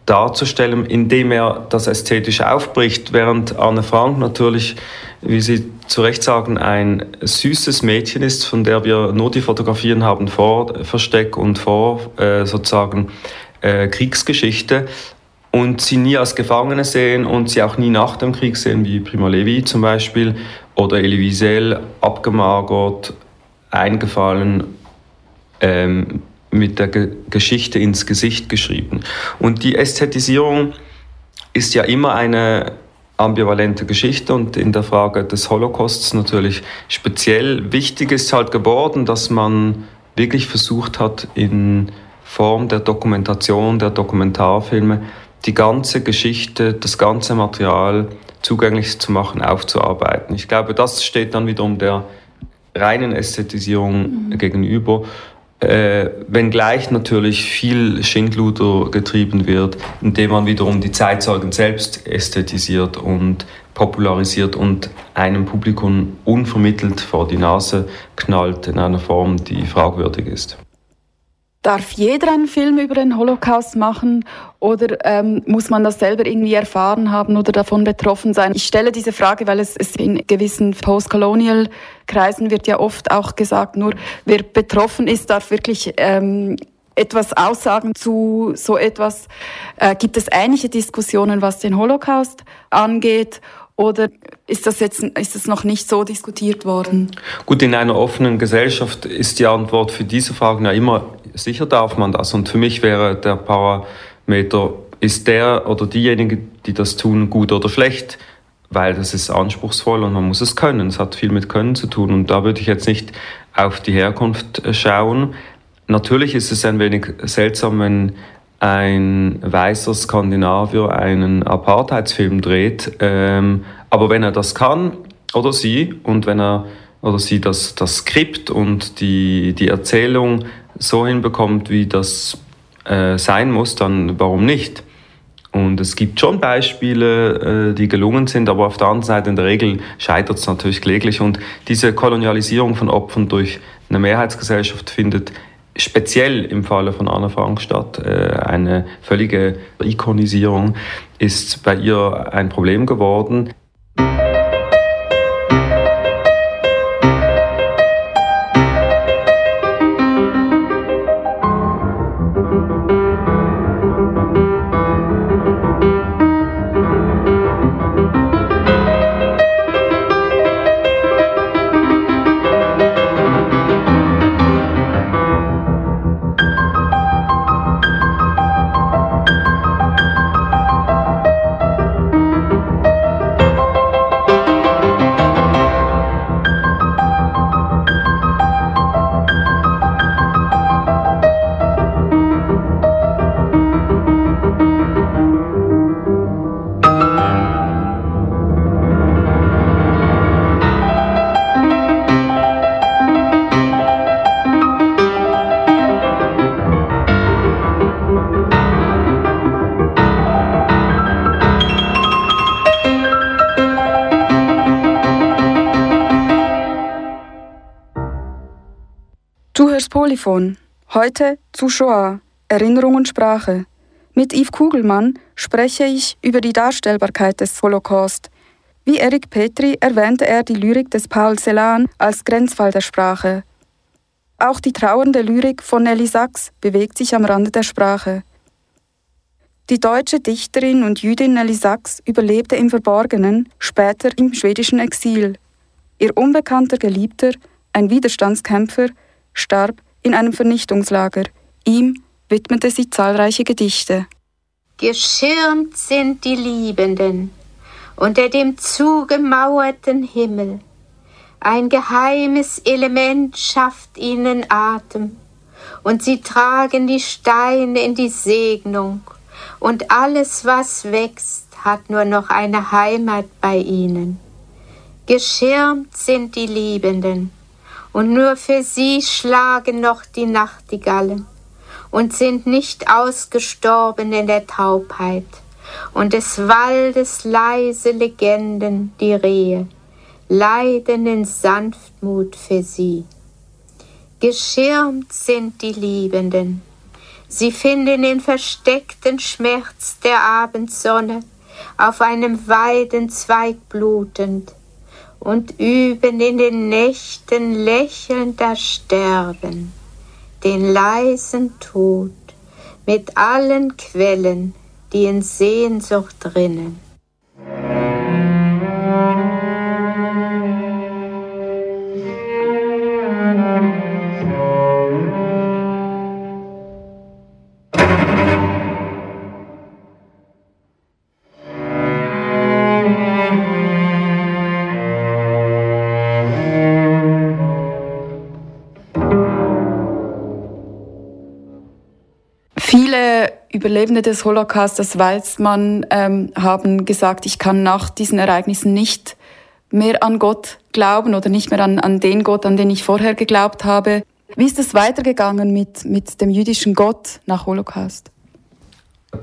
darzustellen, indem er das ästhetisch aufbricht, während Anne Frank natürlich, wie Sie zu Recht sagen, ein süßes Mädchen ist, von der wir nur die Fotografien haben vor Versteck und vor äh, sozusagen äh, Kriegsgeschichte und sie nie als Gefangene sehen und sie auch nie nach dem Krieg sehen, wie Primo Levi zum Beispiel oder Elie Wiesel, abgemagert, eingefallen, ähm, mit der Ge Geschichte ins Gesicht geschrieben. Und die Ästhetisierung ist ja immer eine ambivalente Geschichte und in der Frage des Holocausts natürlich speziell wichtig ist halt geworden, dass man wirklich versucht hat, in Form der Dokumentation, der Dokumentarfilme, die ganze Geschichte, das ganze Material zugänglich zu machen, aufzuarbeiten. Ich glaube, das steht dann wiederum der reinen Ästhetisierung mhm. gegenüber. Äh, wenngleich natürlich viel Schindluder getrieben wird, indem man wiederum die Zeitzeugen selbst ästhetisiert und popularisiert und einem Publikum unvermittelt vor die Nase knallt in einer Form, die fragwürdig ist. Darf jeder einen Film über den Holocaust machen oder ähm, muss man das selber irgendwie erfahren haben oder davon betroffen sein? Ich stelle diese Frage, weil es, es in gewissen Postcolonial-Kreisen wird ja oft auch gesagt, nur wer betroffen ist, darf wirklich ähm, etwas aussagen zu so etwas. Äh, gibt es ähnliche Diskussionen, was den Holocaust angeht? Oder ist das jetzt ist das noch nicht so diskutiert worden? Gut, in einer offenen Gesellschaft ist die Antwort für diese Fragen ja immer sicher darf man das. Und für mich wäre der Parameter, ist der oder diejenige, die das tun, gut oder schlecht, weil das ist anspruchsvoll und man muss es können. Es hat viel mit Können zu tun. Und da würde ich jetzt nicht auf die Herkunft schauen. Natürlich ist es ein wenig seltsam, wenn ein weißer Skandinavier einen Apartheidsfilm dreht. Ähm, aber wenn er das kann, oder sie, und wenn er oder sie das, das Skript und die, die Erzählung so hinbekommt, wie das äh, sein muss, dann warum nicht? Und es gibt schon Beispiele, äh, die gelungen sind, aber auf der anderen Seite in der Regel scheitert es natürlich kläglich. Und diese Kolonialisierung von Opfern durch eine Mehrheitsgesellschaft findet speziell im Falle von Anna Frank statt. Äh, eine völlige Ikonisierung ist bei ihr ein Problem geworden. Polyphon. Heute zu Shoah, Erinnerung und Sprache. Mit Yves Kugelmann spreche ich über die Darstellbarkeit des Holocaust. Wie Eric Petri erwähnte er die Lyrik des Paul Celan als Grenzfall der Sprache. Auch die trauernde Lyrik von Nelly Sachs bewegt sich am Rande der Sprache. Die deutsche Dichterin und Jüdin Nelly Sachs überlebte im Verborgenen, später im schwedischen Exil. Ihr unbekannter Geliebter, ein Widerstandskämpfer, starb in einem Vernichtungslager. Ihm widmete sie zahlreiche Gedichte. Geschirmt sind die Liebenden unter dem zugemauerten Himmel. Ein geheimes Element schafft ihnen Atem, und sie tragen die Steine in die Segnung, und alles, was wächst, hat nur noch eine Heimat bei ihnen. Geschirmt sind die Liebenden, und nur für sie schlagen noch die Nachtigallen und sind nicht ausgestorben in der Taubheit, und des Waldes leise Legenden die Rehe leiden in Sanftmut für sie. Geschirmt sind die Liebenden, sie finden den versteckten Schmerz der Abendsonne auf einem Weidenzweig blutend und üben in den Nächten lächelnd das Sterben, den leisen Tod mit allen Quellen, die in Sehnsucht rinnen. Überlebende des Holocaust, das weiß man, ähm, haben gesagt, ich kann nach diesen Ereignissen nicht mehr an Gott glauben oder nicht mehr an, an den Gott, an den ich vorher geglaubt habe. Wie ist es weitergegangen mit, mit dem jüdischen Gott nach Holocaust?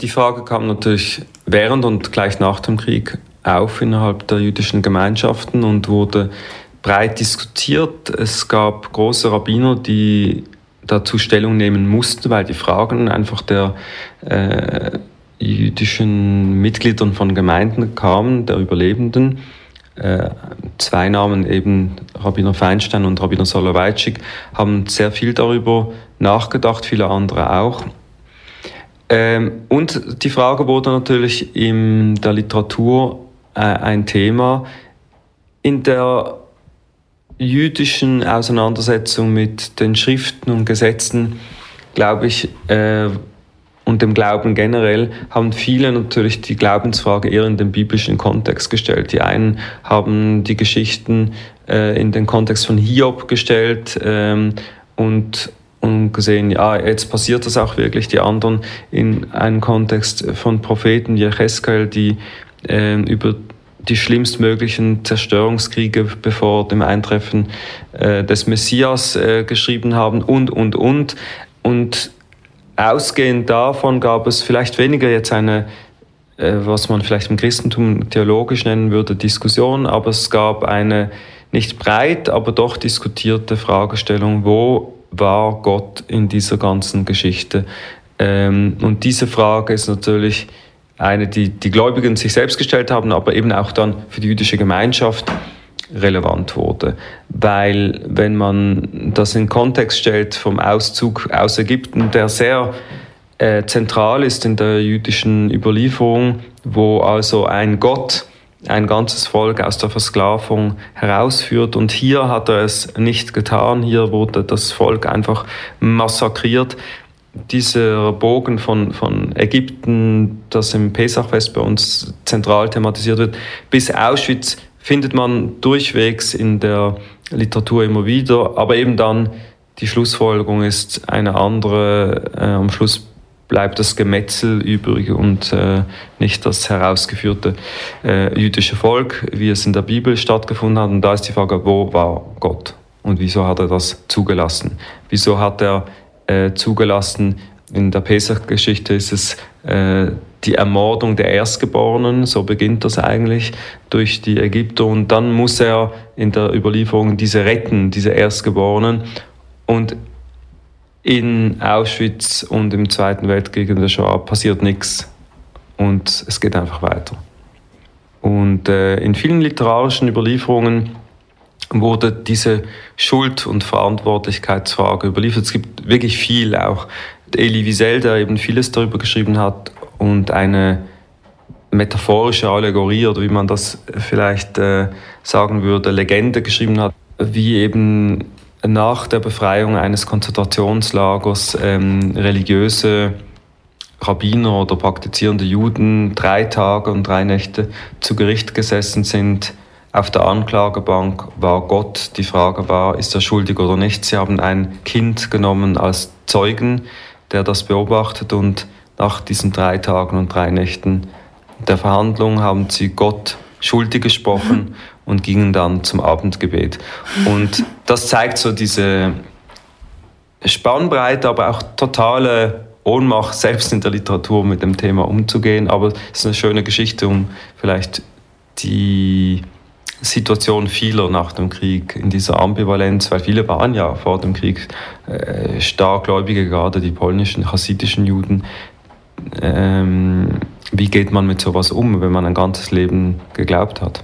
Die Frage kam natürlich während und gleich nach dem Krieg auf innerhalb der jüdischen Gemeinschaften und wurde breit diskutiert. Es gab große Rabbiner, die dazu Stellung nehmen mussten, weil die Fragen einfach der äh, jüdischen Mitgliedern von Gemeinden kamen, der Überlebenden. Äh, zwei Namen, eben Rabbiner Feinstein und Rabbiner Soloveitschik, haben sehr viel darüber nachgedacht, viele andere auch. Ähm, und die Frage wurde natürlich in der Literatur äh, ein Thema. In der jüdischen Auseinandersetzung mit den Schriften und Gesetzen, glaube ich, äh, und dem Glauben generell, haben viele natürlich die Glaubensfrage eher in den biblischen Kontext gestellt. Die einen haben die Geschichten äh, in den Kontext von Hiob gestellt ähm, und, und gesehen, ja, jetzt passiert das auch wirklich. Die anderen in einen Kontext von Propheten wie Cheskel, die äh, über die schlimmstmöglichen Zerstörungskriege bevor dem Eintreffen äh, des Messias äh, geschrieben haben und, und, und. Und ausgehend davon gab es vielleicht weniger jetzt eine, äh, was man vielleicht im Christentum theologisch nennen würde, Diskussion, aber es gab eine nicht breit, aber doch diskutierte Fragestellung, wo war Gott in dieser ganzen Geschichte? Ähm, und diese Frage ist natürlich eine, die die Gläubigen sich selbst gestellt haben, aber eben auch dann für die jüdische Gemeinschaft relevant wurde. Weil wenn man das in Kontext stellt vom Auszug aus Ägypten, der sehr äh, zentral ist in der jüdischen Überlieferung, wo also ein Gott ein ganzes Volk aus der Versklavung herausführt. Und hier hat er es nicht getan. Hier wurde das Volk einfach massakriert dieser Bogen von, von Ägypten, das im Pesachfest bei uns zentral thematisiert wird, bis Auschwitz findet man durchwegs in der Literatur immer wieder, aber eben dann die Schlussfolgerung ist eine andere. Äh, am Schluss bleibt das Gemetzel übrig und äh, nicht das herausgeführte äh, jüdische Volk, wie es in der Bibel stattgefunden hat. Und da ist die Frage, wo war Gott? Und wieso hat er das zugelassen? Wieso hat er äh, zugelassen. In der Pesach-Geschichte ist es äh, die Ermordung der Erstgeborenen, so beginnt das eigentlich, durch die Ägypter. Und dann muss er in der Überlieferung diese retten, diese Erstgeborenen. Und in Auschwitz und im Zweiten Weltkrieg in der Shoah passiert nichts. Und es geht einfach weiter. Und äh, in vielen literarischen Überlieferungen wurde diese Schuld- und Verantwortlichkeitsfrage überliefert. Es gibt wirklich viel, auch Elie Wiesel, der eben vieles darüber geschrieben hat und eine metaphorische Allegorie oder wie man das vielleicht äh, sagen würde, Legende geschrieben hat, wie eben nach der Befreiung eines Konzentrationslagers ähm, religiöse Rabbiner oder praktizierende Juden drei Tage und drei Nächte zu Gericht gesessen sind. Auf der Anklagebank war Gott. Die Frage war, ist er schuldig oder nicht. Sie haben ein Kind genommen als Zeugen, der das beobachtet und nach diesen drei Tagen und drei Nächten der Verhandlung haben sie Gott schuldig gesprochen und gingen dann zum Abendgebet. Und das zeigt so diese Spannbreite, aber auch totale Ohnmacht, selbst in der Literatur mit dem Thema umzugehen. Aber es ist eine schöne Geschichte, um vielleicht die Situation vieler nach dem Krieg in dieser Ambivalenz, weil viele waren ja vor dem Krieg äh, starkgläubige, gerade die polnischen, hasidischen Juden. Ähm, wie geht man mit sowas um, wenn man ein ganzes Leben geglaubt hat?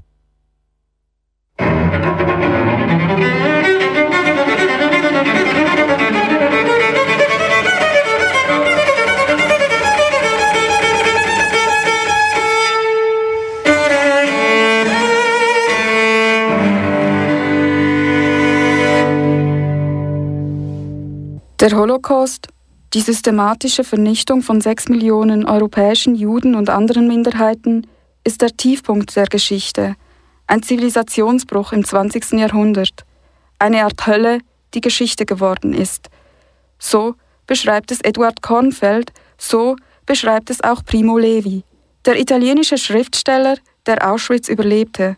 Der Holocaust, die systematische Vernichtung von sechs Millionen europäischen Juden und anderen Minderheiten, ist der Tiefpunkt der Geschichte, ein Zivilisationsbruch im 20. Jahrhundert, eine Art Hölle, die Geschichte geworden ist. So beschreibt es Eduard Kornfeld, so beschreibt es auch Primo Levi, der italienische Schriftsteller, der Auschwitz überlebte.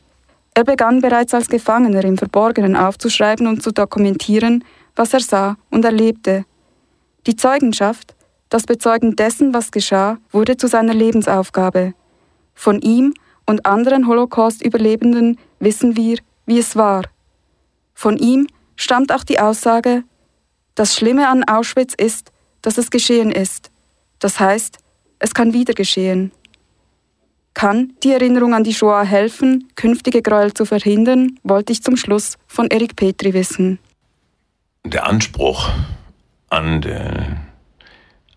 Er begann bereits als Gefangener im Verborgenen aufzuschreiben und zu dokumentieren, was er sah und erlebte. Die Zeugenschaft, das Bezeugen dessen, was geschah, wurde zu seiner Lebensaufgabe. Von ihm und anderen Holocaust-Überlebenden wissen wir, wie es war. Von ihm stammt auch die Aussage, das Schlimme an Auschwitz ist, dass es geschehen ist. Das heißt, es kann wieder geschehen. Kann die Erinnerung an die Shoah helfen, künftige Gräuel zu verhindern, wollte ich zum Schluss von Erik Petri wissen der Anspruch an, die, an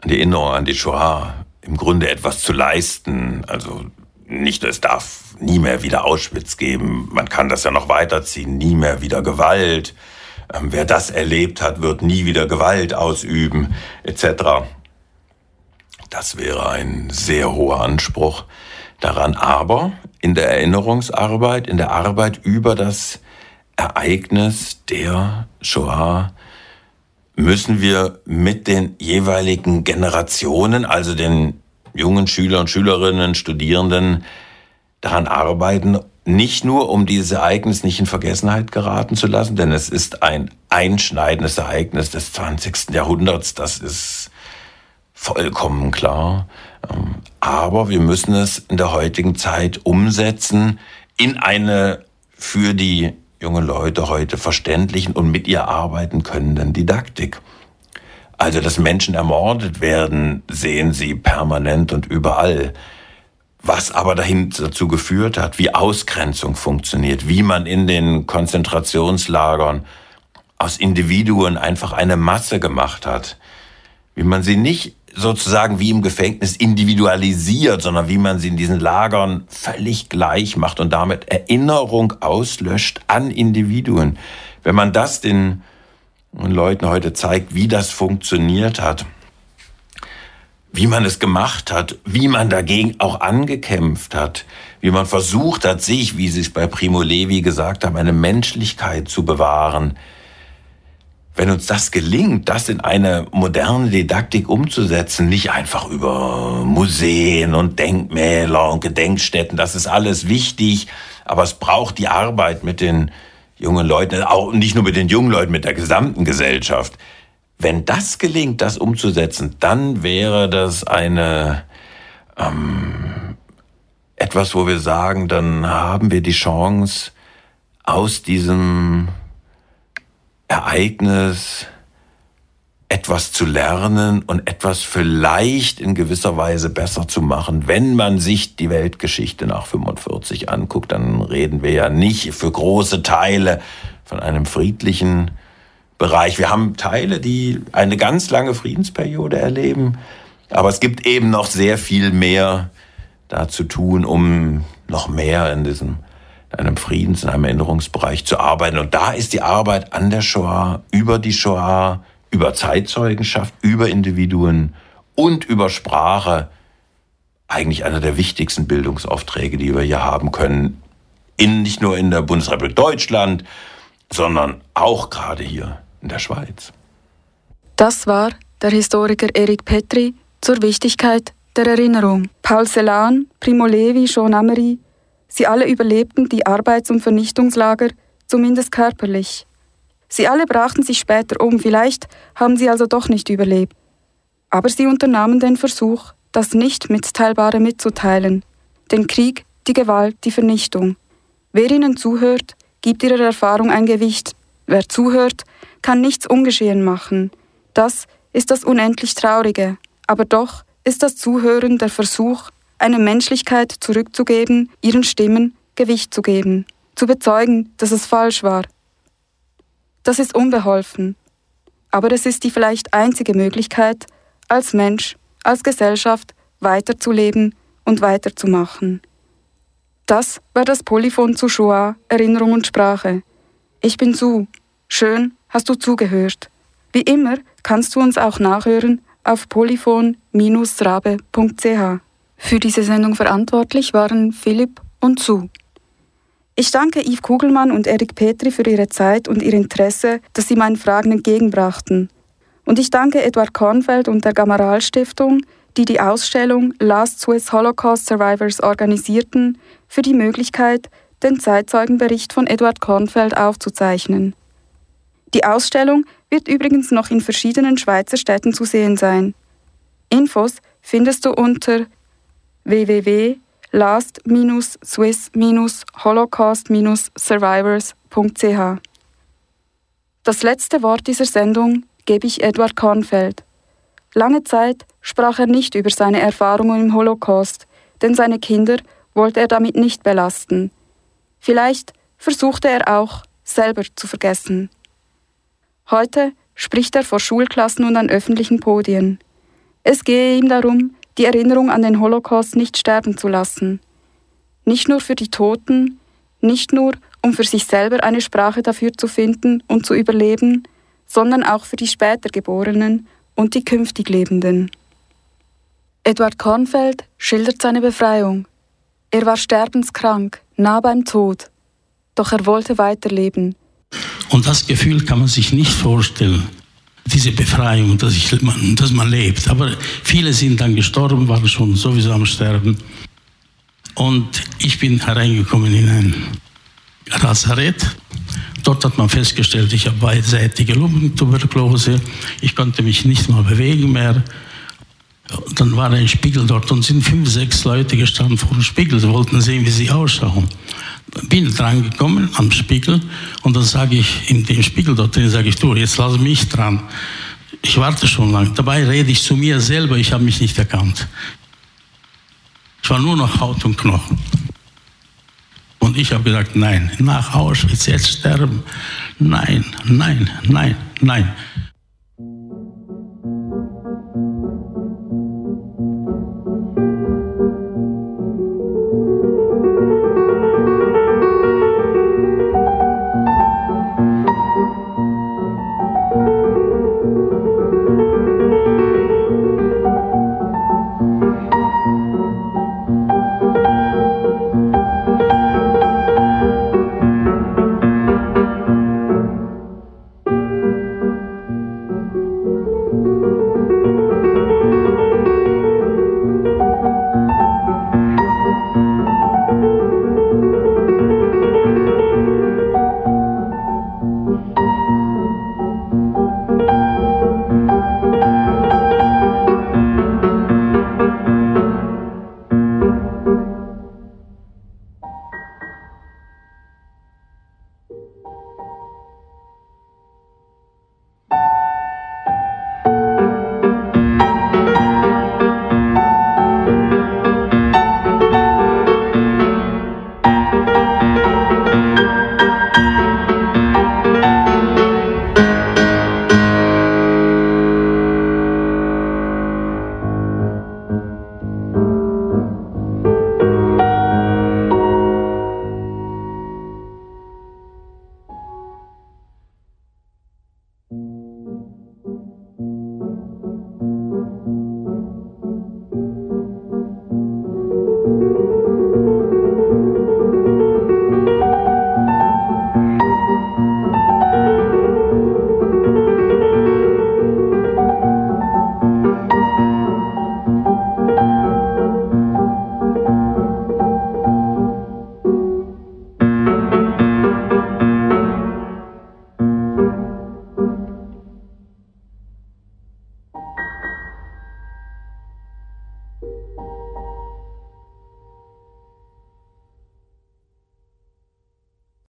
die Erinnerung an die Shoah, im Grunde etwas zu leisten, also nicht, es darf nie mehr wieder Auschwitz geben, man kann das ja noch weiterziehen, nie mehr wieder Gewalt, ähm, wer das erlebt hat, wird nie wieder Gewalt ausüben, etc. Das wäre ein sehr hoher Anspruch daran, aber in der Erinnerungsarbeit, in der Arbeit über das Ereignis der Shoah müssen wir mit den jeweiligen Generationen, also den jungen Schülern, Schülerinnen, Studierenden, daran arbeiten, nicht nur um dieses Ereignis nicht in Vergessenheit geraten zu lassen, denn es ist ein einschneidendes Ereignis des 20. Jahrhunderts, das ist vollkommen klar. Ähm, aber wir müssen es in der heutigen Zeit umsetzen in eine für die junge Leute heute verständlichen und mit ihr arbeiten können Didaktik. Also, dass Menschen ermordet werden, sehen sie permanent und überall. Was aber dahin dazu geführt hat, wie Ausgrenzung funktioniert, wie man in den Konzentrationslagern aus Individuen einfach eine Masse gemacht hat, wie man sie nicht sozusagen wie im Gefängnis individualisiert, sondern wie man sie in diesen Lagern völlig gleich macht und damit Erinnerung auslöscht an Individuen. Wenn man das den Leuten heute zeigt, wie das funktioniert hat, wie man es gemacht hat, wie man dagegen auch angekämpft hat, wie man versucht hat, sich, wie Sie es bei Primo Levi gesagt haben, eine Menschlichkeit zu bewahren, wenn uns das gelingt, das in eine moderne Didaktik umzusetzen, nicht einfach über Museen und Denkmäler und Gedenkstätten, das ist alles wichtig, aber es braucht die Arbeit mit den jungen Leuten, auch nicht nur mit den jungen Leuten, mit der gesamten Gesellschaft. Wenn das gelingt, das umzusetzen, dann wäre das eine ähm, etwas, wo wir sagen, dann haben wir die Chance, aus diesem Ereignis etwas zu lernen und etwas vielleicht in gewisser Weise besser zu machen. Wenn man sich die Weltgeschichte nach 45 anguckt, dann reden wir ja nicht für große Teile von einem friedlichen Bereich. Wir haben Teile, die eine ganz lange Friedensperiode erleben, aber es gibt eben noch sehr viel mehr da zu tun, um noch mehr in diesem in einem Friedens-, in einem Erinnerungsbereich zu arbeiten. Und da ist die Arbeit an der Shoah, über die Shoah, über Zeitzeugenschaft, über Individuen und über Sprache eigentlich einer der wichtigsten Bildungsaufträge, die wir hier haben können. In, nicht nur in der Bundesrepublik Deutschland, sondern auch gerade hier in der Schweiz. Das war der Historiker Erik Petri zur Wichtigkeit der Erinnerung. Paul Celan, Primo Levi, Jean Amery, sie alle überlebten die Arbeits- und Vernichtungslager, zumindest körperlich. Sie alle brachten sich später um, vielleicht haben sie also doch nicht überlebt. Aber sie unternahmen den Versuch, das Nicht-Mitteilbare mitzuteilen. Den Krieg, die Gewalt, die Vernichtung. Wer ihnen zuhört, gibt ihrer Erfahrung ein Gewicht. Wer zuhört, kann nichts ungeschehen machen. Das ist das unendlich Traurige. Aber doch ist das Zuhören der Versuch, eine Menschlichkeit zurückzugeben, ihren Stimmen Gewicht zu geben, zu bezeugen, dass es falsch war. Das ist unbeholfen. Aber es ist die vielleicht einzige Möglichkeit, als Mensch als Gesellschaft weiterzuleben und weiterzumachen. Das war das Polyphon zu Shoah, Erinnerung und Sprache. Ich bin Su. Schön, hast du zugehört. Wie immer kannst du uns auch nachhören auf polyphon-rabe.ch. Für diese Sendung verantwortlich waren Philipp und Su. Ich danke Yves Kugelmann und Erik Petri für ihre Zeit und ihr Interesse, dass sie meinen Fragen entgegenbrachten. Und ich danke Eduard Kornfeld und der Gamaral Stiftung, die die Ausstellung Last Swiss Holocaust Survivors organisierten, für die Möglichkeit, den Zeitzeugenbericht von Eduard Kornfeld aufzuzeichnen. Die Ausstellung wird übrigens noch in verschiedenen Schweizer Städten zu sehen sein. Infos findest du unter www.last-swiss-holocaust-survivors.ch. Das letzte Wort dieser Sendung gebe ich Eduard Kornfeld. Lange Zeit sprach er nicht über seine Erfahrungen im Holocaust, denn seine Kinder wollte er damit nicht belasten. Vielleicht versuchte er auch, selber zu vergessen. Heute spricht er vor Schulklassen und an öffentlichen Podien. Es gehe ihm darum, die Erinnerung an den Holocaust nicht sterben zu lassen. Nicht nur für die Toten, nicht nur um für sich selber eine Sprache dafür zu finden und zu überleben, sondern auch für die später Geborenen und die künftig Lebenden. Eduard Kornfeld schildert seine Befreiung. Er war sterbenskrank, nah beim Tod, doch er wollte weiterleben. Und das Gefühl kann man sich nicht vorstellen, diese Befreiung, dass, ich, dass man lebt. Aber viele sind dann gestorben, waren schon sowieso am Sterben. Und ich bin hereingekommen in ein Lazarett Dort hat man festgestellt, ich habe beidseitige Lungentuberkulose, ich konnte mich nicht mal bewegen mehr. Dann war ein Spiegel dort und sind fünf, sechs Leute gestanden vor dem Spiegel, sie wollten sehen, wie sie ausschauen. Bin dran gekommen am Spiegel und dann sage ich in dem Spiegel dort drin, sage ich, du, jetzt lass mich dran. Ich warte schon lange. Dabei rede ich zu mir selber, ich habe mich nicht erkannt. Ich war nur noch Haut und Knochen. Und ich habe gesagt, nein, nach Auschwitz jetzt sterben. Nein, nein, nein, nein.